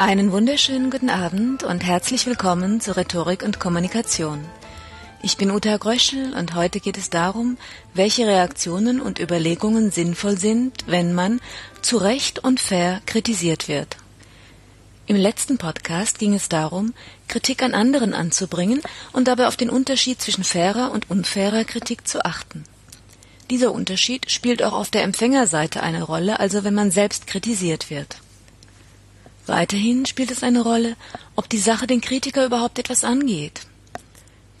Einen wunderschönen guten Abend und herzlich willkommen zu Rhetorik und Kommunikation. Ich bin Uta Gröschel und heute geht es darum, welche Reaktionen und Überlegungen sinnvoll sind, wenn man zu Recht und fair kritisiert wird. Im letzten Podcast ging es darum, Kritik an anderen anzubringen und dabei auf den Unterschied zwischen fairer und unfairer Kritik zu achten. Dieser Unterschied spielt auch auf der Empfängerseite eine Rolle, also wenn man selbst kritisiert wird. Weiterhin spielt es eine Rolle, ob die Sache den Kritiker überhaupt etwas angeht.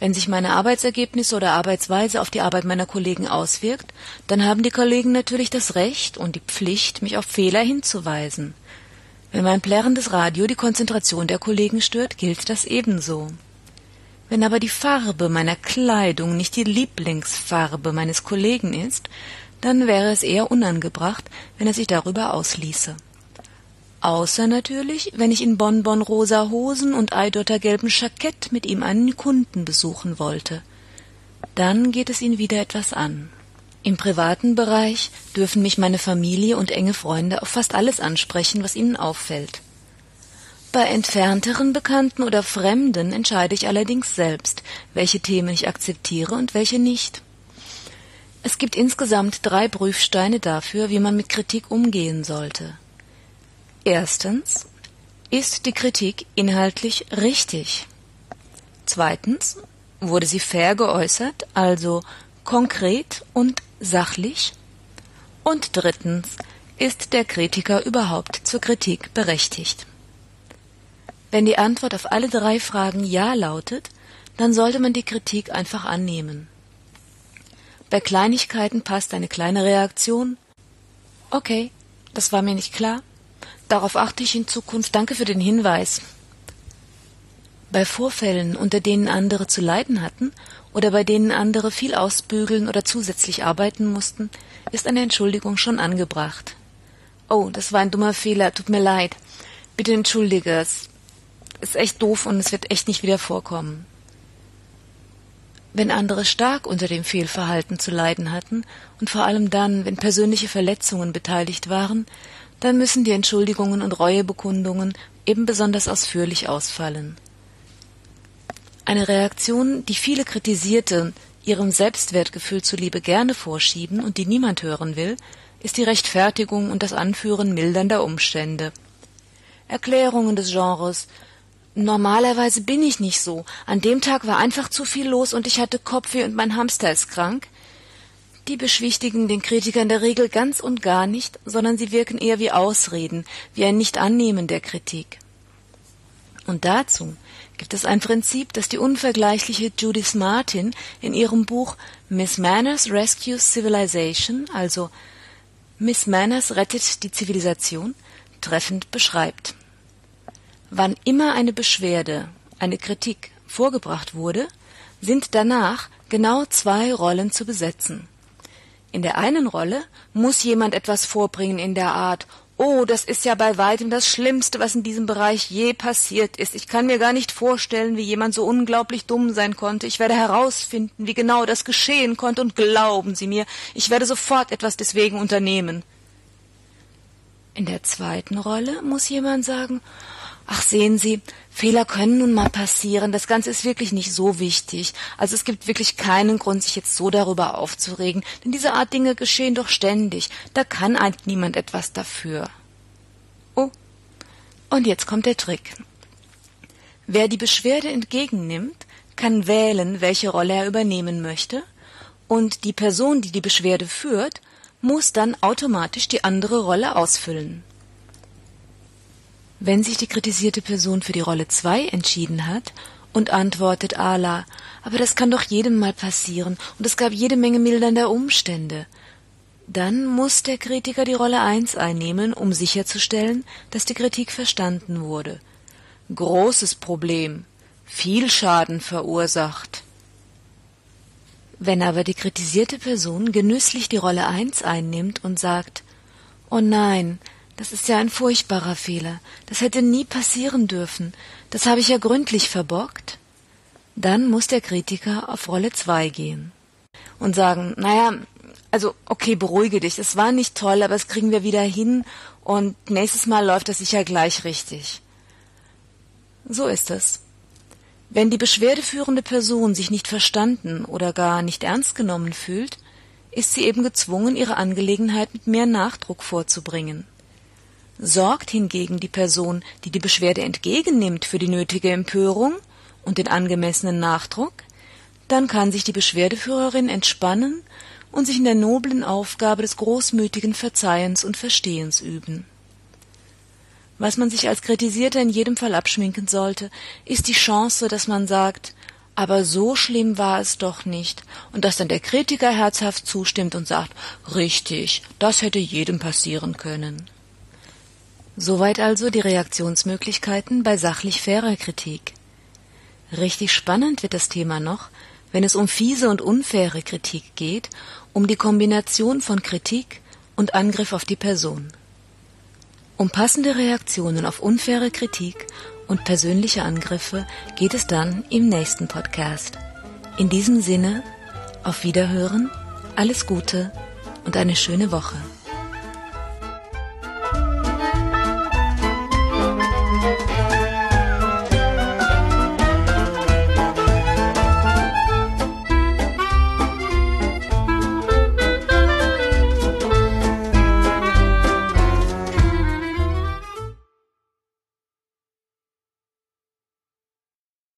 Wenn sich meine Arbeitsergebnisse oder Arbeitsweise auf die Arbeit meiner Kollegen auswirkt, dann haben die Kollegen natürlich das Recht und die Pflicht, mich auf Fehler hinzuweisen. Wenn mein plärrendes Radio die Konzentration der Kollegen stört, gilt das ebenso. Wenn aber die Farbe meiner Kleidung nicht die Lieblingsfarbe meines Kollegen ist, dann wäre es eher unangebracht, wenn er sich darüber ausließe. Außer natürlich, wenn ich in Bonbon-rosa Hosen und Eidottergelben Jackett mit ihm einen Kunden besuchen wollte. Dann geht es ihn wieder etwas an. Im privaten Bereich dürfen mich meine Familie und enge Freunde auf fast alles ansprechen, was ihnen auffällt. Bei entfernteren Bekannten oder Fremden entscheide ich allerdings selbst, welche Themen ich akzeptiere und welche nicht. Es gibt insgesamt drei Prüfsteine dafür, wie man mit Kritik umgehen sollte. Erstens ist die Kritik inhaltlich richtig? Zweitens wurde sie fair geäußert, also konkret und sachlich? Und drittens ist der Kritiker überhaupt zur Kritik berechtigt? Wenn die Antwort auf alle drei Fragen Ja lautet, dann sollte man die Kritik einfach annehmen. Bei Kleinigkeiten passt eine kleine Reaktion. Okay, das war mir nicht klar. Darauf achte ich in Zukunft. Danke für den Hinweis. Bei Vorfällen, unter denen andere zu leiden hatten oder bei denen andere viel ausbügeln oder zusätzlich arbeiten mussten, ist eine Entschuldigung schon angebracht. Oh, das war ein dummer Fehler, tut mir leid. Bitte entschuldige, es ist echt doof und es wird echt nicht wieder vorkommen. Wenn andere stark unter dem Fehlverhalten zu leiden hatten und vor allem dann, wenn persönliche Verletzungen beteiligt waren, dann müssen die Entschuldigungen und Reuebekundungen eben besonders ausführlich ausfallen. Eine Reaktion, die viele Kritisierte ihrem Selbstwertgefühl zuliebe gerne vorschieben und die niemand hören will, ist die Rechtfertigung und das Anführen mildernder Umstände. Erklärungen des Genres Normalerweise bin ich nicht so. An dem Tag war einfach zu viel los und ich hatte Kopfweh und mein Hamster ist krank die beschwichtigen den Kritiker in der Regel ganz und gar nicht, sondern sie wirken eher wie Ausreden, wie ein Nicht-Annehmen der Kritik. Und dazu gibt es ein Prinzip, das die unvergleichliche Judith Martin in ihrem Buch Miss Manners Rescues Civilization, also Miss Manners rettet die Zivilisation, treffend beschreibt. Wann immer eine Beschwerde, eine Kritik vorgebracht wurde, sind danach genau zwei Rollen zu besetzen. In der einen Rolle muss jemand etwas vorbringen in der Art Oh, das ist ja bei weitem das Schlimmste, was in diesem Bereich je passiert ist. Ich kann mir gar nicht vorstellen, wie jemand so unglaublich dumm sein konnte. Ich werde herausfinden, wie genau das geschehen konnte, und glauben Sie mir, ich werde sofort etwas deswegen unternehmen. In der zweiten Rolle muss jemand sagen Ach, sehen Sie, Fehler können nun mal passieren. Das Ganze ist wirklich nicht so wichtig. Also es gibt wirklich keinen Grund, sich jetzt so darüber aufzuregen, denn diese Art Dinge geschehen doch ständig. Da kann eigentlich niemand etwas dafür. Oh, und jetzt kommt der Trick. Wer die Beschwerde entgegennimmt, kann wählen, welche Rolle er übernehmen möchte, und die Person, die die Beschwerde führt, muss dann automatisch die andere Rolle ausfüllen. Wenn sich die kritisierte Person für die Rolle 2 entschieden hat und antwortet Ala, aber das kann doch jedem mal passieren und es gab jede Menge mildernder Umstände, dann muss der Kritiker die Rolle 1 einnehmen, um sicherzustellen, dass die Kritik verstanden wurde. Großes Problem, viel Schaden verursacht. Wenn aber die kritisierte Person genüsslich die Rolle 1 einnimmt und sagt, Oh nein, das ist ja ein furchtbarer Fehler. Das hätte nie passieren dürfen. Das habe ich ja gründlich verbockt. Dann muss der Kritiker auf Rolle 2 gehen und sagen, naja, also okay, beruhige dich, es war nicht toll, aber das kriegen wir wieder hin und nächstes Mal läuft das sicher gleich richtig. So ist es. Wenn die beschwerdeführende Person sich nicht verstanden oder gar nicht ernst genommen fühlt, ist sie eben gezwungen, ihre Angelegenheit mit mehr Nachdruck vorzubringen. Sorgt hingegen die Person, die die Beschwerde entgegennimmt, für die nötige Empörung und den angemessenen Nachdruck, dann kann sich die Beschwerdeführerin entspannen und sich in der noblen Aufgabe des großmütigen Verzeihens und Verstehens üben. Was man sich als Kritisierter in jedem Fall abschminken sollte, ist die Chance, dass man sagt, aber so schlimm war es doch nicht, und dass dann der Kritiker herzhaft zustimmt und sagt, richtig, das hätte jedem passieren können. Soweit also die Reaktionsmöglichkeiten bei sachlich fairer Kritik. Richtig spannend wird das Thema noch, wenn es um fiese und unfaire Kritik geht, um die Kombination von Kritik und Angriff auf die Person. Um passende Reaktionen auf unfaire Kritik und persönliche Angriffe geht es dann im nächsten Podcast. In diesem Sinne, auf Wiederhören, alles Gute und eine schöne Woche.